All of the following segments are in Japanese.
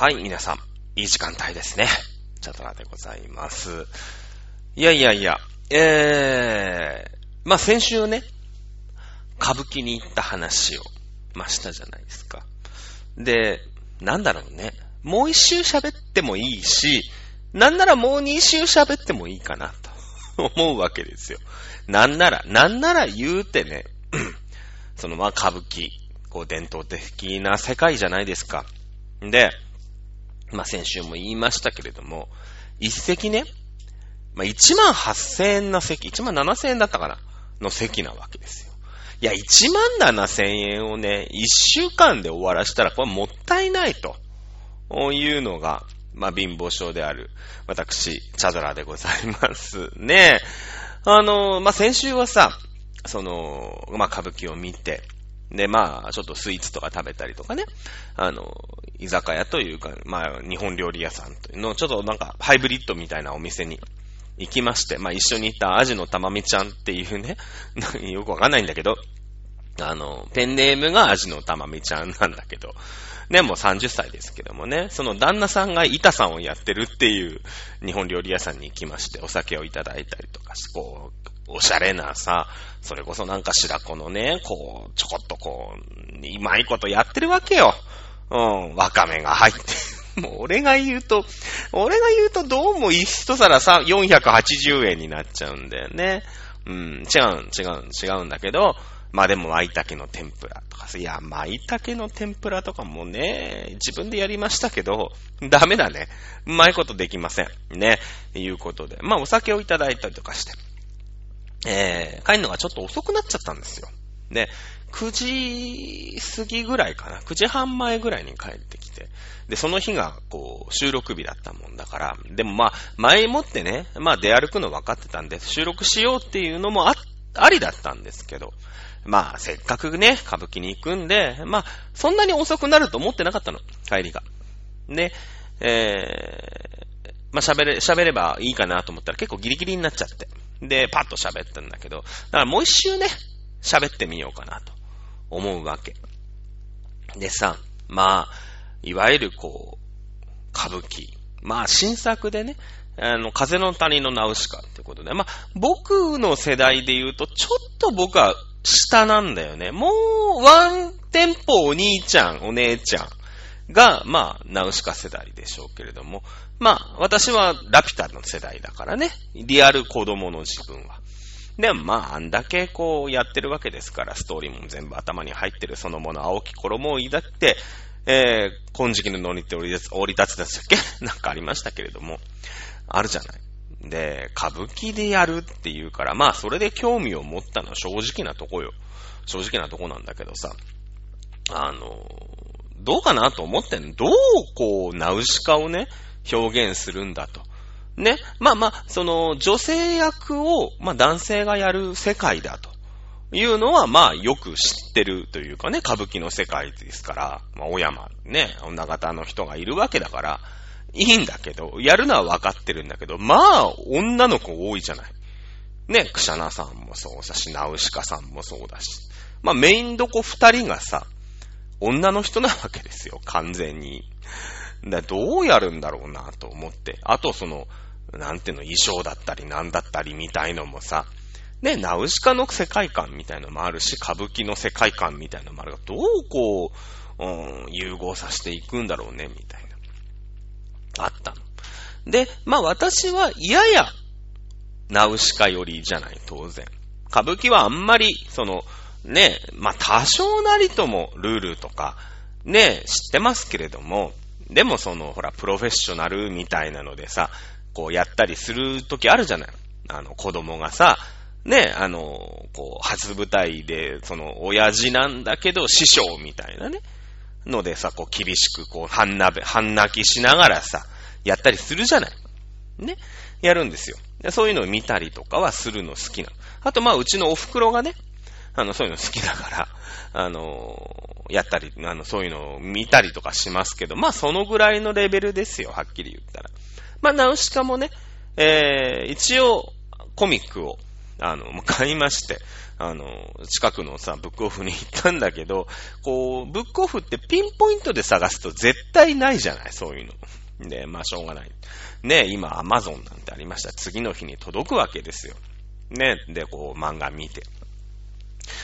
はい、皆さん、いい時間帯ですね。チャトラでございます。いやいやいや、えー、まあ、先週ね、歌舞伎に行った話を、まあ、したじゃないですか。で、なんだろうね。もう一周喋ってもいいし、なんならもう二周喋ってもいいかな、と 思うわけですよ。なんなら、なんなら言うてね、そのまあ歌舞伎、こう伝統的な世界じゃないですか。で、まあ先週も言いましたけれども、一席ね、まあ1万8000円の席、1万7000円だったかなの席なわけですよ。いや、1万7000円をね、1週間で終わらしたらこれもったいないというのが、まあ貧乏症である私、チャドラでございますね。あの、まあ先週はさ、その、まあ歌舞伎を見て、で、まあ、ちょっとスイーツとか食べたりとかね。あの、居酒屋というか、まあ、日本料理屋さんというの、ちょっとなんか、ハイブリッドみたいなお店に行きまして、まあ、一緒に行ったアジのたまみちゃんっていうね、よくわかんないんだけど、あの、ペンネームがアジのたまみちゃんなんだけど、ね、もう30歳ですけどもね、その旦那さんが板さんをやってるっていう日本料理屋さんに行きまして、お酒をいただいたりとかし、こう、おしゃれなさ、それこそなんか白子のね、こう、ちょこっとこう、うまいことやってるわけよ。うん、わかめが入って。もう俺が言うと、俺が言うとどうも一皿さ、480円になっちゃうんだよね。うん、違う、違う、違うんだけど、まあでも、舞茸の天ぷらとかさ、いや、舞茸の天ぷらとかもね、自分でやりましたけど、ダメだね。うまいことできません。ね。いうことで。まあ、お酒をいただいたりとかして。えー、帰るのがちょっと遅くなっちゃったんですよ。で、9時過ぎぐらいかな。9時半前ぐらいに帰ってきて。で、その日が、こう、収録日だったもんだから。でもまあ、前もってね、まあ出歩くの分かってたんで、収録しようっていうのもあ、ありだったんですけど。まあ、せっかくね、歌舞伎に行くんで、まあ、そんなに遅くなると思ってなかったの。帰りが。で、えー、まあ喋れ、喋ればいいかなと思ったら結構ギリギリになっちゃって。で、パッと喋ったんだけど、だからもう一周ね、喋ってみようかなと思うわけ。でさ、まあ、いわゆるこう、歌舞伎。まあ、新作でね、あの、風の谷のナウシカってことで、まあ、僕の世代で言うと、ちょっと僕は下なんだよね。もう、ワンテンポお兄ちゃん、お姉ちゃんが、まあ、ナウシカ世代でしょうけれども、まあ、私はラピュタの世代だからね。リアル子供の自分は。でもまあ、あんだけこうやってるわけですから、ストーリーも全部頭に入ってるそのもの、青き衣を抱って、えー、金色の乗りって降り立つ、降り立つでしたっけ？なんかありましたけれども、あるじゃない。で、歌舞伎でやるっていうから、まあ、それで興味を持ったのは正直なとこよ。正直なとこなんだけどさ、あの、どうかなと思ってんの？どうこう、ナウシカをね、表現するんだと。ね？まあまあ、その、女性役を、まあ男性がやる世界だと。いうのは、まあ、よく知ってるというかね、歌舞伎の世界ですから、まあ、小山、ね、女型の人がいるわけだから、いいんだけど、やるのは分かってるんだけど、まあ、女の子多いじゃない。ね、クシャナさんもそうだし、ナウシカさんもそうだし。まあ、メインどこ二人がさ、女の人なわけですよ、完全に。だどうやるんだろうなと思って。あとその、なんていうの、衣装だったりなんだったりみたいのもさ、ね、ナウシカの世界観みたいのもあるし、歌舞伎の世界観みたいのもあるが、どうこう、うん、融合させていくんだろうね、みたいな。あったの。で、まあ私は、やや、ナウシカよりじゃない、当然。歌舞伎はあんまり、その、ね、まあ多少なりともルールとか、ね、知ってますけれども、でもその、ほら、プロフェッショナルみたいなのでさ、こうやったりするときあるじゃない。あの、子供がさ、ね、あの、こう、初舞台で、その、親父なんだけど、師匠みたいなね、のでさ、こう、厳しく、こう、半鍋、半泣きしながらさ、やったりするじゃない。ね。やるんですよ。そういうのを見たりとかはするの好きなの。あと、まあ、うちのお袋がね、あの、そういうの好きだから、あの、やったり、あの、そういうのを見たりとかしますけど、まあ、そのぐらいのレベルですよ、はっきり言ったら。まあ、ナウシカもね、えー、一応、コミックを、あの、買いまして、あの、近くのさ、ブックオフに行ったんだけど、こう、ブックオフってピンポイントで探すと絶対ないじゃない、そういうの。で、まあしょうがない。ね、今アマゾンなんてありました。次の日に届くわけですよ。ね、で、こう、漫画見て。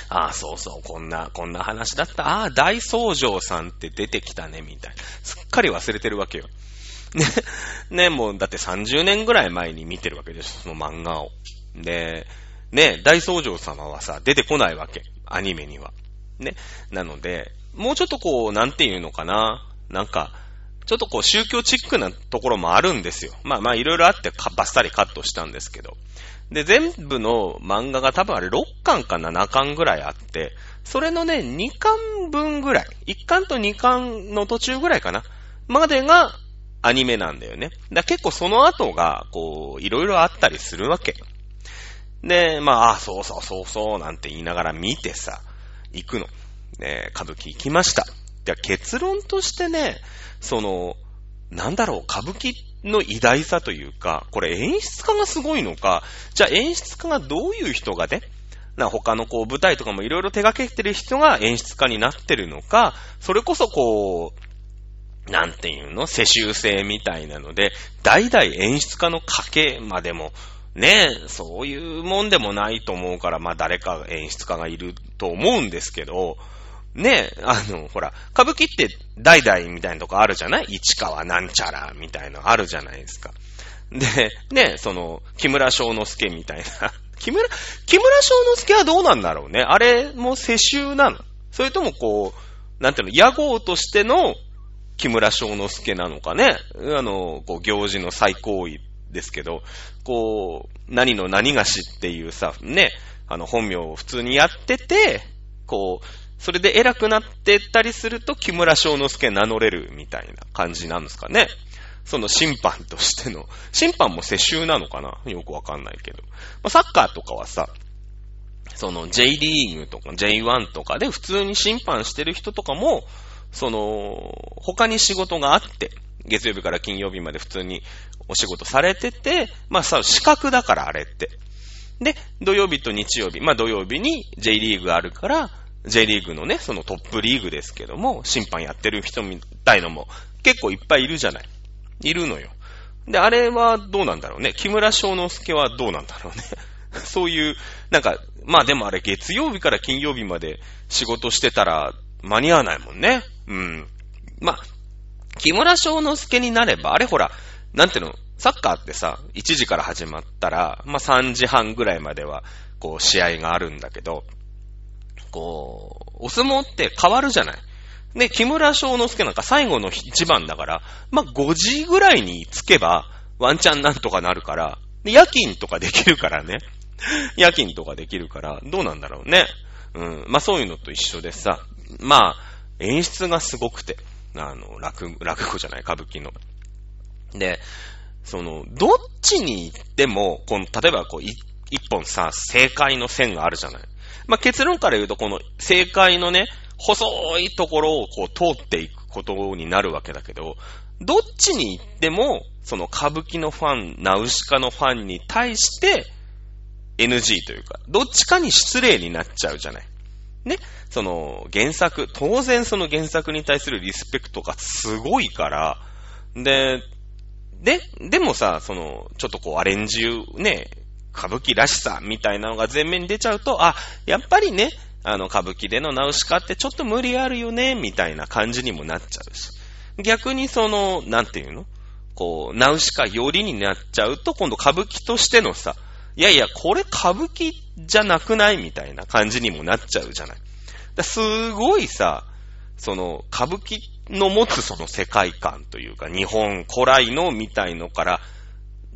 ああ、そうそう、こんな、こんな話だった。ああ、大宗城さんって出てきたね、みたいな。すっかり忘れてるわけよ。ね、ね、もう、だって30年ぐらい前に見てるわけです、その漫画を。で、ね、大宗城様はさ、出てこないわけ。アニメには。ね。なので、もうちょっとこう、なんていうのかな。なんか、ちょっとこう、宗教チックなところもあるんですよ。まあまあ、いろいろあって、バッサリカットしたんですけど。で、全部の漫画が多分あれ6巻か7巻ぐらいあって、それのね、2巻分ぐらい、1巻と2巻の途中ぐらいかな、までがアニメなんだよね。だ結構その後が、こう、いろいろあったりするわけ。で、まあ、あ、そうそうそうそうなんて言いながら見てさ、行くの。ね、歌舞伎行きました。で、結論としてね、その、なんだろう、歌舞伎っの偉大さというか、これ演出家がすごいのか、じゃあ演出家がどういう人がね、な他のこう舞台とかもいろいろ手掛けてる人が演出家になってるのか、それこそこう、なんていうの世襲制みたいなので、代々演出家の家系までも、ねそういうもんでもないと思うから、まあ誰か演出家がいると思うんですけど、ねえ、あの、ほら、歌舞伎って代々みたいなとこあるじゃない？市川なんちゃらみたいなのあるじゃないですか。で、ねえ、その、木村翔之助みたいな。木村、木村翔之助はどうなんだろうね？あれも世襲なの？それともこう、なんていうの、屋号としての木村翔之助なのかね？あの、こう、行事の最高位ですけど、こう、何の何がしっていうさ、ね、あの、本名を普通にやってて、こう、それで偉くなってったりすると、木村翔之助名乗れるみたいな感じなんですかね。その審判としての、審判も世襲なのかな？よくわかんないけど。まあ、サッカーとかはさ、その J リーグとか J1 とかで普通に審判してる人とかも、その、他に仕事があって、月曜日から金曜日まで普通にお仕事されてて、まあさ、資格だからあれって。で、土曜日と日曜日、まあ土曜日に J リーグあるから、J リーグのね、そのトップリーグですけども、審判やってる人みたいのも結構いっぱいいるじゃない。いるのよ。で、あれはどうなんだろうね。木村翔之助はどうなんだろうね。そういう、なんか、まあでもあれ月曜日から金曜日まで仕事してたら間に合わないもんね。うん。まあ、木村翔之助になれば、あれほら、なんていうの、サッカーってさ、1時から始まったら、まあ3時半ぐらいまでは、こう、試合があるんだけど、こう、お相撲って変わるじゃない。で、木村翔之助なんか最後の一番だから、まあ、5時ぐらいに着けば、ワンチャンなんとかなるから、で夜勤とかできるからね。夜勤とかできるから、どうなんだろうね。うん。まあ、そういうのと一緒でさ、まあ、演出がすごくて、あの、落、落語じゃない、歌舞伎の。で、その、どっちに行っても、この、例えばこう、一本さ、正解の線があるじゃない。まあ、結論から言うと、この正解のね、細いところをこう通っていくことになるわけだけど、どっちに行っても、その歌舞伎のファン、ナウシカのファンに対して NG というか、どっちかに失礼になっちゃうじゃない。ね。その原作、当然その原作に対するリスペクトがすごいから、で、で、でもさ、その、ちょっとこうアレンジね、歌舞伎らしさみたいなのが前面に出ちゃうと、あ、やっぱりね、あの、歌舞伎でのナウシカってちょっと無理あるよね、みたいな感じにもなっちゃうし。逆にその、なんていうの？こう、ナウシカ寄りになっちゃうと、今度歌舞伎としてのさ、いやいや、これ歌舞伎じゃなくないみたいな感じにもなっちゃうじゃない。だすごいさ、その、歌舞伎の持つその世界観というか、日本古来のみたいのから、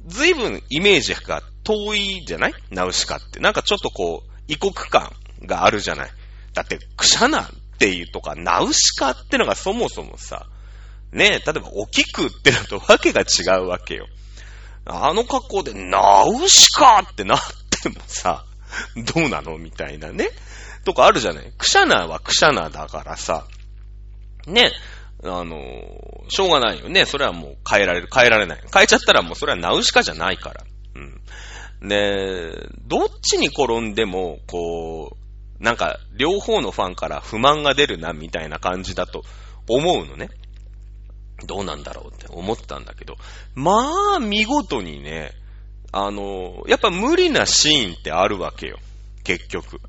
随分イメージが遠いじゃない？ナウシカって。なんかちょっとこう、異国感があるじゃない？だって、クシャナっていうとか、ナウシカってのがそもそもさ、ねえ、例えば、おきくってのとわけが違うわけよ。あの格好で、ナウシカってなってもさ、どうなのみたいなね？とかあるじゃない？クシャナはクシャナだからさ、ね、あの、しょうがないよね。それはもう変えられる、変えられない。変えちゃったらもうそれはナウシカじゃないから。うん。で、どっちに転んでも、こう、なんか、両方のファンから不満が出るな、みたいな感じだと思うのね。どうなんだろうって思ったんだけど、まあ、見事にね、あの、やっぱ無理なシーンってあるわけよ。結局。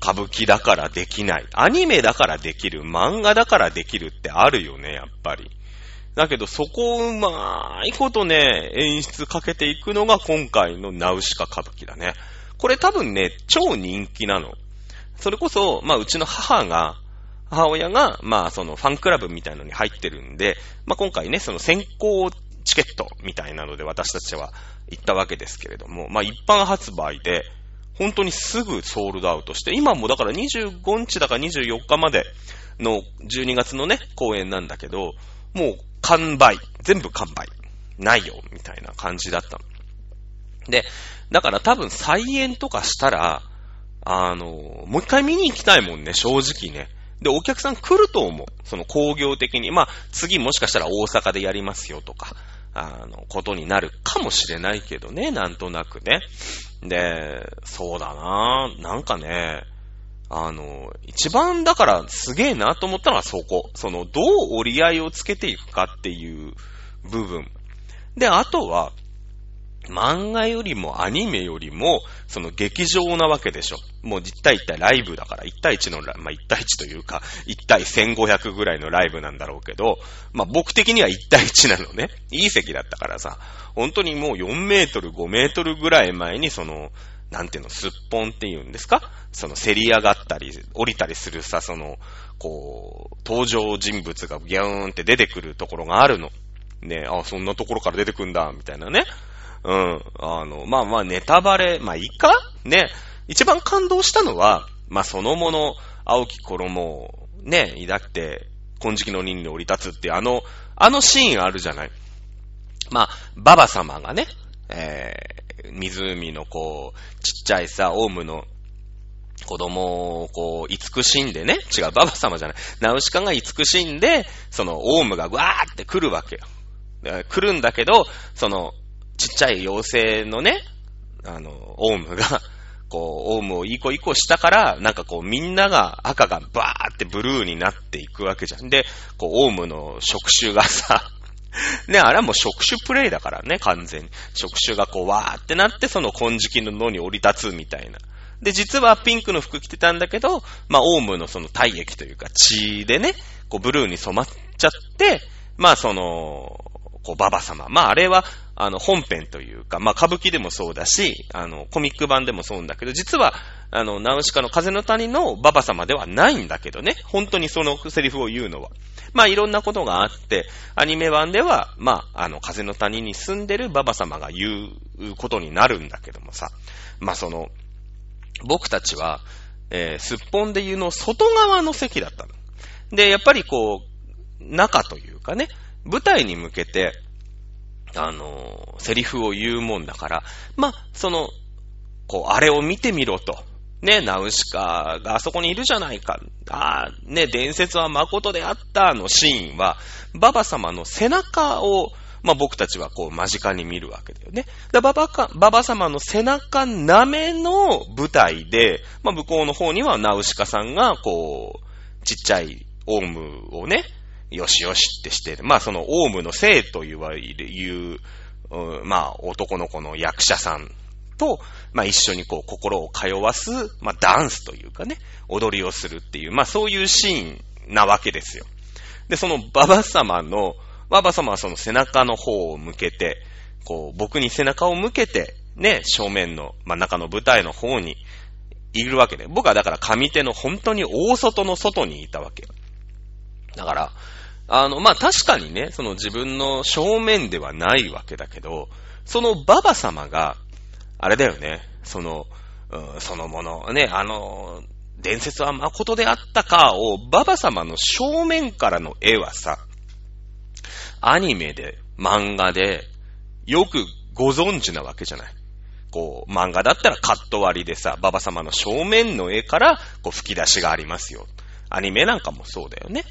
歌舞伎だからできない。アニメだからできる。漫画だからできるってあるよね、やっぱり。だけど、そこをうまいことね、演出かけていくのが今回のナウシカ歌舞伎だね。これ多分ね、超人気なの。それこそ、まあ、うちの母が、母親が、まあ、そのファンクラブみたいのに入ってるんで、まあ、今回ね、その先行チケットみたいなので私たちは行ったわけですけれども、まあ、一般発売で、本当にすぐソールドアウトして、今もだから25日だか24日までの12月のね、公演なんだけど、もう完売。全部完売。ないよ、みたいな感じだった。で、だから多分再演とかしたら、あの、もう一回見に行きたいもんね、正直ね。で、お客さん来ると思う。その工業的に。まあ、次もしかしたら大阪でやりますよとか、あの、ことになるかもしれないけどね、なんとなくね。で、そうだななんかね、あの、一番だからすげえなと思ったのはそこ。その、どう折り合いをつけていくかっていう部分。で、あとは、漫画よりもアニメよりも、その劇場なわけでしょ。もう1対1対ライブだから、1対1の、まあ、1対1というか、1対1500ぐらいのライブなんだろうけど、まあ、僕的には1対1なのね。いい席だったからさ、本当にもう4メートル、5メートルぐらい前に、その、なんていうの、すっぽんっていうんですか？その、せり上がったり、降りたりするさ、その、こう、登場人物がギャーンって出てくるところがあるの。ねあ、そんなところから出てくんだ、みたいなね。うん。あの、まあまあ、ネタバレ、まあいいか？ね。一番感動したのは、まあそのもの、青き衣をね、抱って、金色の輪に降り立つっていう、あの、あのシーンあるじゃない。まあ、ババ様がね、えー、湖のこう、ちっちゃいさ、オウムの子供をこう、慈しんでね、違う、ババ様じゃない、ナウシカが慈しんで、その、オウムがわーって来るわけよ。来るんだけど、その、ちっちゃい妖精のね、あの、オウムが、こう、オウムをいい子いい子したから、なんかこう、みんなが赤がバーってブルーになっていくわけじゃん。で、こう、オウムの触手がさ、ね、あれはもう触手プレイだからね、完全に。触手がこう、わーってなって、その金色の野に降り立つみたいな。で、実はピンクの服着てたんだけど、まあ、オウムのその体液というか血でね、こう、ブルーに染まっちゃって、まあ、その、こう、ババ様。まあ、あれは、あの、本編というか、まあ、歌舞伎でもそうだし、あの、コミック版でもそうんだけど、実は、あの、ナウシカの風の谷のババ様ではないんだけどね、本当にそのセリフを言うのは。まあ、いろんなことがあって、アニメ版では、まあ、あの、風の谷に住んでるババ様が言うことになるんだけどもさ、まあ、その、僕たちは、えー、すっぽんで言うの外側の席だったの。で、やっぱりこう、中というかね、舞台に向けて、あの、セリフを言うもんだから、まあ、その、こう、あれを見てみろと。ね、ナウシカがあそこにいるじゃないか。ああ、ね、伝説は誠であったのシーンは、ババ様の背中を、まあ、僕たちはこう間近に見るわけだよね。でババか、ババ様の背中なめの舞台で、まあ、向こうの方にはナウシカさんが、こう、ちっちゃいオウムをね、よしよしってしてまあそのオウムの生と言われる、言う、うまあ男の子の役者さんと、まあ一緒にこう心を通わす、まあダンスというかね、踊りをするっていう、まあそういうシーンなわけですよ。で、そのババ様の、ババ様はその背中の方を向けて、こう僕に背中を向けて、ね、正面の真ん中の舞台の方にいるわけで、僕はだから上手の本当に大外の外にいたわけよ。だから、あの、まあ、確かにね、その自分の正面ではないわけだけど、そのババ様が、あれだよね、その、うん、そのもの、ね、あの、伝説は誠であったかを、ババ様の正面からの絵はさ、アニメで、漫画で、よくご存知なわけじゃない。こう、漫画だったらカット割りでさ、ババ様の正面の絵から、こう、吹き出しがありますよ。アニメなんかもそうだよね。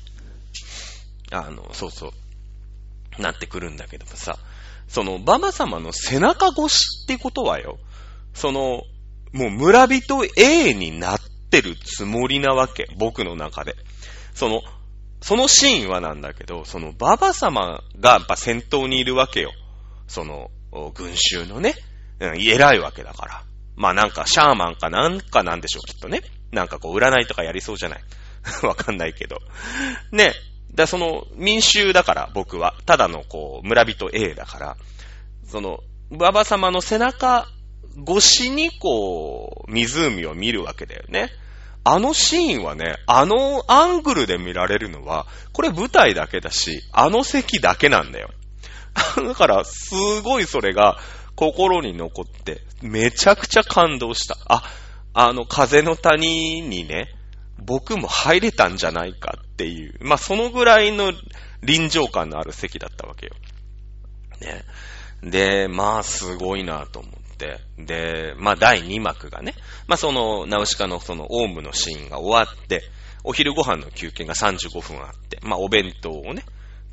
あの、そうそう、なってくるんだけどもさ、その、ババ様の背中越しってことはよ、その、もう村人 A になってるつもりなわけ。僕の中で。その、そのシーンはなんだけど、そのババ様がやっぱ先頭にいるわけよ。その、群衆のね、うん、偉いわけだから。まあなんかシャーマンかなんかなんでしょう、きっとね。なんかこう占いとかやりそうじゃない。わかんないけど。ね。だその民衆だから僕は。ただのこう村人 A だから。その、ババ様の背中越しにこう、湖を見るわけだよね。あのシーンはね、あのアングルで見られるのは、これ舞台だけだし、あの席だけなんだよ。だから、すごいそれが心に残って、めちゃくちゃ感動した。あ、あの風の谷にね、僕も入れたんじゃないかっていう、まあ、そのぐらいの臨場感のある席だったわけよ。ね。で、まあ、すごいなと思って。で、まあ、第2幕がね、まあ、その、ナウシカのその、オウムのシーンが終わって、お昼ご飯の休憩が35分あって、まあ、お弁当をね、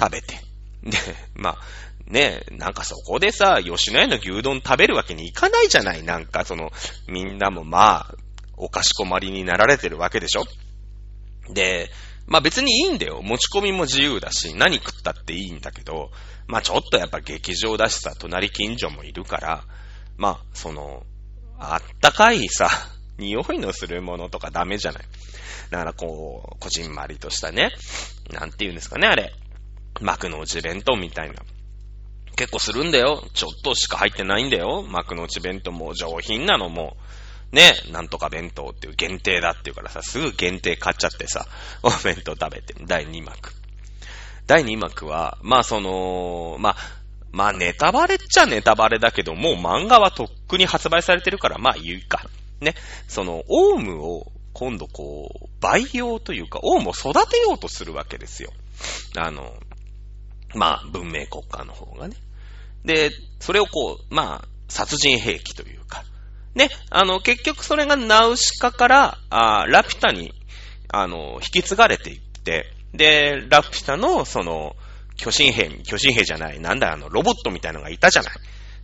食べて。で、まあ、ねえなんかそこでさ、吉野家の牛丼食べるわけにいかないじゃないなんかその、みんなもまあ、おかしこまりになられてるわけでしょで、まあ別にいいんだよ。持ち込みも自由だし、何食ったっていいんだけど、まあちょっとやっぱ劇場だしさ、隣近所もいるから、まあ、その、あったかいさ、匂いのするものとかダメじゃない？だからこう、こじんまりとしたね、なんて言うんですかね、あれ。幕の内弁当みたいな。結構するんだよ。ちょっとしか入ってないんだよ。幕の内弁当も上品なのも。ね、なんとか弁当っていう限定だっていうからさ、すぐ限定買っちゃってさ、お弁当食べて、第2幕。第2幕は、まあその、まあ、まあネタバレっちゃネタバレだけど、もう漫画はとっくに発売されてるから、まあ言うか。ね。その、オウムを今度こう、培養というか、オウムを育てようとするわけですよ。あの、まあ文明国家の方がね。で、それをこう、まあ、殺人兵器というか、ね、あの、結局それがナウシカから、あラピュタに、あの、引き継がれていって、で、ラピュタの、その、巨神兵、巨神兵じゃない、なんだあの、ロボットみたいなのがいたじゃない。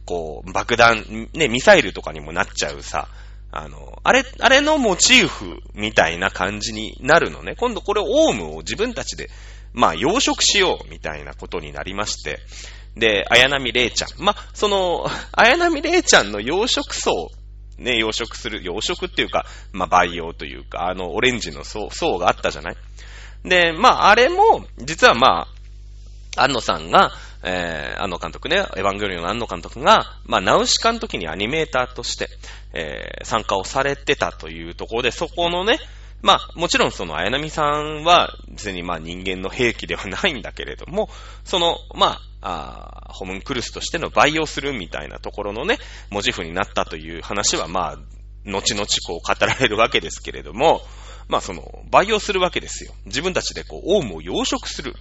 こう、爆弾、ね、ミサイルとかにもなっちゃうさ、あの、あれ、あれのモチーフみたいな感じになるのね。今度これオウムを自分たちで、まあ、養殖しようみたいなことになりまして、で、綾波レイちゃん。まあ、その、綾波レイちゃんの養殖層、ね、養殖する、養殖っていうか、まあ、培養というか、あの、オレンジの層、層があったじゃない？で、まあ、あれも、実はまあ、安野さんが、えー、安野監督ね、エヴァンゲリオンの安野監督が、まあ、ナウシカの時にアニメーターとして、えー、参加をされてたというところで、そこのね、まあ、もちろんその、綾波さんは、別にまあ人間の兵器ではないんだけれども、その、まあ、あホムンクルスとしての培養するみたいなところのね、文字符になったという話は、まあ、後々こう語られるわけですけれども、まあその、培養するわけですよ。自分たちでこう、オウムを養殖する。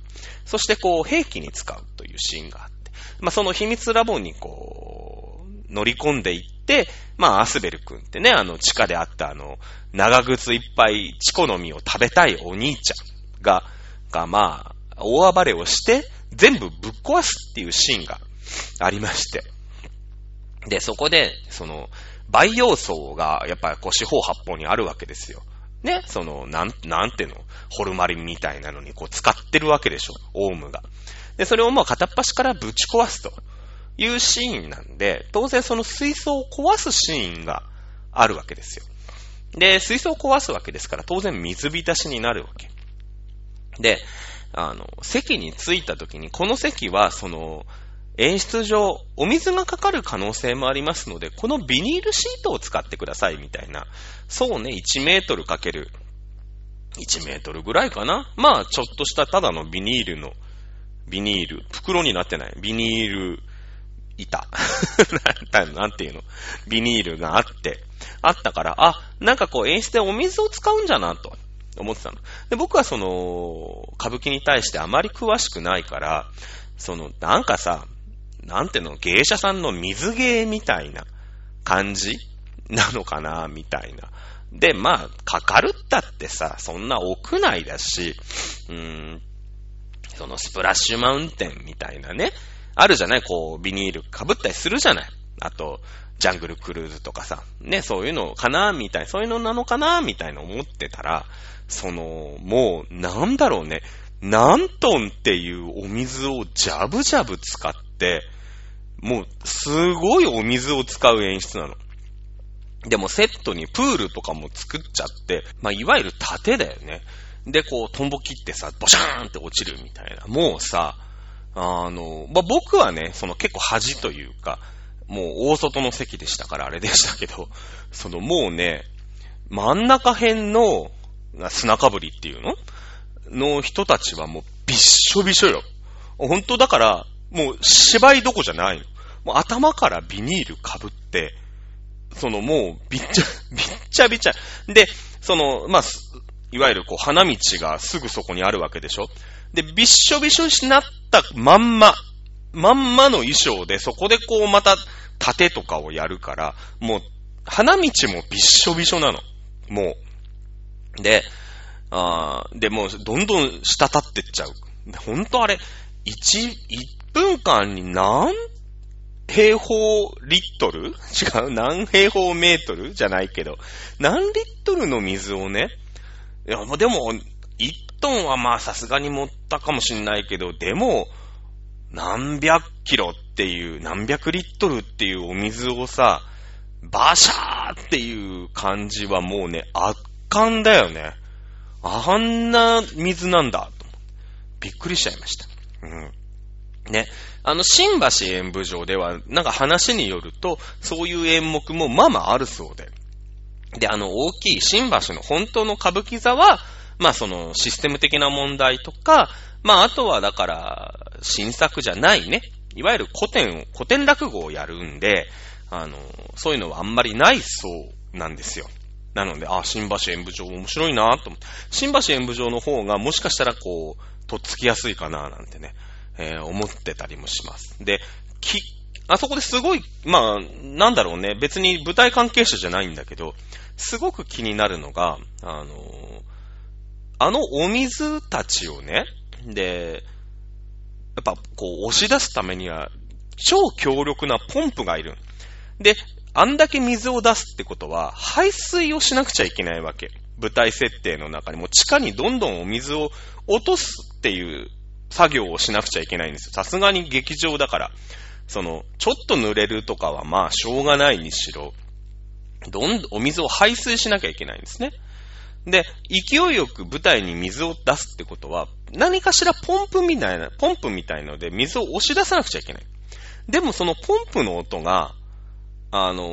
そしてこう、兵器に使うというシーンがあって。まあその秘密ラボにこう、乗り込んでいって、まあアスベル君ってね、あの地下であったあの、長靴いっぱいチコの実を食べたいお兄ちゃんが、がまあ、大暴れをして、全部ぶっ壊すっていうシーンがありまして。で、そこで、その、培養層が、やっぱりこう四方八方にあるわけですよ。ね、その、なん、なんての、ホルマリンみたいなのにこう使ってるわけでしょ、オウムが。で、それをもう片っ端からぶち壊すというシーンなんで、当然その水槽を壊すシーンがあるわけですよ。で、水槽を壊すわけですから、当然水浸しになるわけ。で、あの、席に着いた時に、この席は、その、演出上、お水がかかる可能性もありますので、このビニールシートを使ってください、みたいな。そうね、1メートルかける、1メートルぐらいかな。まあ、ちょっとしたただのビニールの、ビニール、袋になってない、ビニール板。なんていうの？ビニールがあって、あったから、あ、なんかこう演出でお水を使うんじゃな、と思ってたの。で、僕はその、歌舞伎に対してあまり詳しくないから、その、なんかさ、なんていうの、芸者さんの水芸みたいな感じ？なのかな、みたいな。で、まあ、かかるったってさ、そんな屋内だし、うーん、そのスプラッシュマウンテンみたいなね、あるじゃない？こう、ビニール被ったりするじゃない？あと、ジャングルクルーズとかさ、ね、そういうのかなみたいな、そういうのなのかなみたいな思ってたら、その、もう、なんだろうね、何トンっていうお水をジャブジャブ使って、もう、すごいお水を使う演出なの。でもセットにプールとかも作っちゃって、まあ、いわゆる盾だよね。で、こう、トンボ切ってさ、ボシャーンって落ちるみたいな。もうさ、あの、まあ、僕はね、その結構端というか、もう大外の席でしたからあれでしたけど、そのもうね、真ん中辺の砂かぶりっていうの？の人たちはもうびっしょびしょよ。本当だから、もう芝居どこじゃないの。もう頭からビニールかぶって、そのもうびっちゃ、びっちゃびちゃ。で、その、まあ、いわゆるこう花道がすぐそこにあるわけでしょ？で、びっしょびしょになったまんま、まんまの衣装でそこでこうまた盾とかをやるから、もう花道もびっしょびしょなの。もう。で、あで、もうどんどん滴ってっちゃう。ほんとあれ、1、1分間に何平方リットル？違う何平方メートル？じゃないけど、何リットルの水をね、いや、でも、1トンはまあさすがに持ったかもしんないけど、でも、何百キロっていう、何百リットルっていうお水をさ、バシャーっていう感じはもうね、圧巻だよね。あんな水なんだ、と。びっくりしちゃいました。うん。ね。あの、新橋演舞場では、なんか話によると、そういう演目もまあまああるそうで。で、あの、大きい新橋の本当の歌舞伎座は、まあそのシステム的な問題とか、まああとはだから、新作じゃないね。いわゆる古典を、古典落語をやるんで、あの、そういうのはあんまりないそうなんですよ。なので、あ、新橋演舞場面白いなと思って。新橋演舞場の方がもしかしたらこう、とっつきやすいかななんてね、えー、思ってたりもします。で、き、あそこですごい、まあ、なんだろうね、別に舞台関係者じゃないんだけど、すごく気になるのが、あのあのお水たちをね、で、やっぱこう押し出すためには、超強力なポンプがいる。で、あんだけ水を出すってことは、排水をしなくちゃいけないわけ。舞台設定の中にも地下にどんどんお水を落とすっていう作業をしなくちゃいけないんですよ。さすがに劇場だから。その、ちょっと濡れるとかはまあしょうがないにしろ、どんどんお水を排水しなきゃいけないんですね。で、勢いよく舞台に水を出すってことは、何かしらポンプみたいな、ポンプみたいので水を押し出さなくちゃいけない。でもそのポンプの音が、あの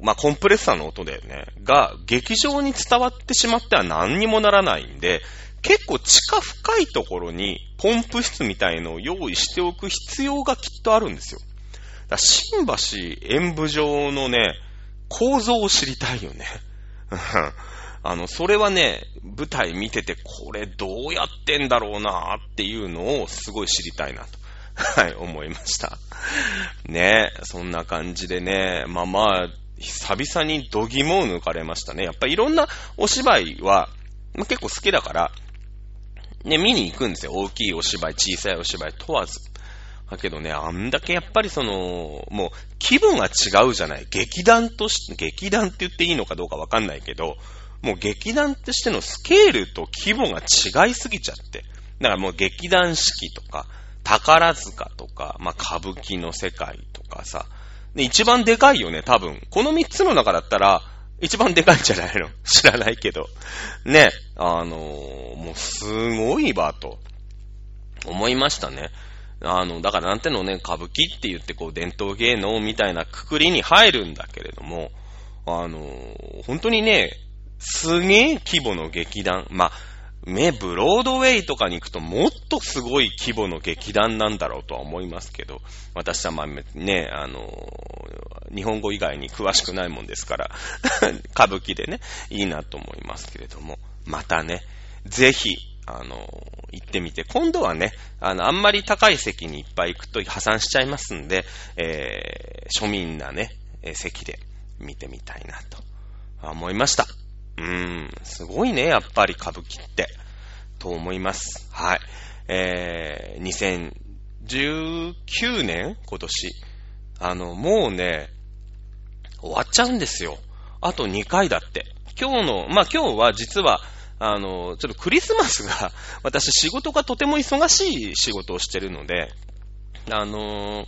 ー、まあ、コンプレッサーの音だよね。が、劇場に伝わってしまっては何にもならないんで、結構地下深いところにポンプ室みたいのを用意しておく必要がきっとあるんですよ。だ新橋演舞場のね、構造を知りたいよね。あの、それはね、舞台見てて、これどうやってんだろうなっていうのをすごい知りたいなと。はい、思いました。ねそんな感じでね、まあまあ、久々に度肝を抜かれましたね。やっぱいろんなお芝居は、まあ、結構好きだから、ね、見に行くんですよ。大きいお芝居、小さいお芝居問わず。だけどね、あんだけやっぱりその、もう、規模が違うじゃない。劇団として、劇団って言っていいのかどうかわかんないけど、もう劇団としてのスケールと規模が違いすぎちゃって。だからもう劇団四季とか、宝塚とか、まあ、歌舞伎の世界とかさ。で、一番でかいよね、多分。この三つの中だったら、一番でかいんじゃないの？知らないけど。ね。あのー、もうすごいわ、と。思いましたね。あの、だからなんてのね、歌舞伎って言ってこう伝統芸能みたいなくくりに入るんだけれども、あのー、本当にね、すげえ規模の劇団。まあ、ね、ブロードウェイとかに行くともっとすごい規模の劇団なんだろうとは思いますけど、私はまあね、あの、日本語以外に詳しくないもんですから、歌舞伎でね、いいなと思いますけれども、またね、ぜひ、あの、行ってみて、今度はね、あの、あんまり高い席にいっぱい行くと破産しちゃいますんで、えー、庶民なね、席で見てみたいなと思いました。うん、すごいね、やっぱり歌舞伎って。と思います。はい。えー、2019年今年。あの、もうね、終わっちゃうんですよ。あと2回だって。今日の、まあ、今日は実は、あの、ちょっとクリスマスが、私仕事がとても忙しい仕事をしてるので、あのー、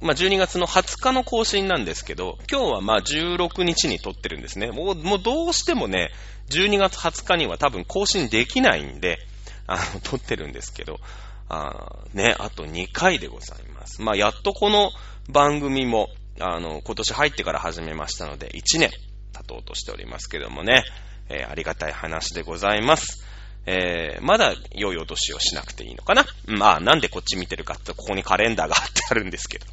まあ、12月の20日の更新なんですけど、今日はまあ16日に撮ってるんですね。もう、もうどうしてもね、12月20日には多分更新できないんで、あの、撮ってるんですけど、あね、あと2回でございます。まあ、やっとこの番組も、あの、今年入ってから始めましたので、1年経とうとしておりますけどもね、えー、ありがたい話でございます。えー、まだ良いお年をしなくていいのかな？まあ、なんでこっち見てるかって、ここにカレンダーが貼ってあるんですけど。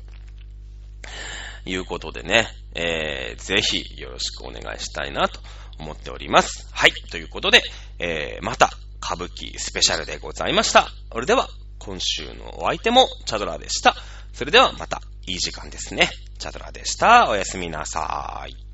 いうことでね、えー、ぜひよろしくお願いしたいなと思っております。はい。ということで、えー、また、歌舞伎スペシャルでございました。それでは、今週のお相手もチャドラでした。それではまた、いい時間ですね。チャドラでした。おやすみなさーい。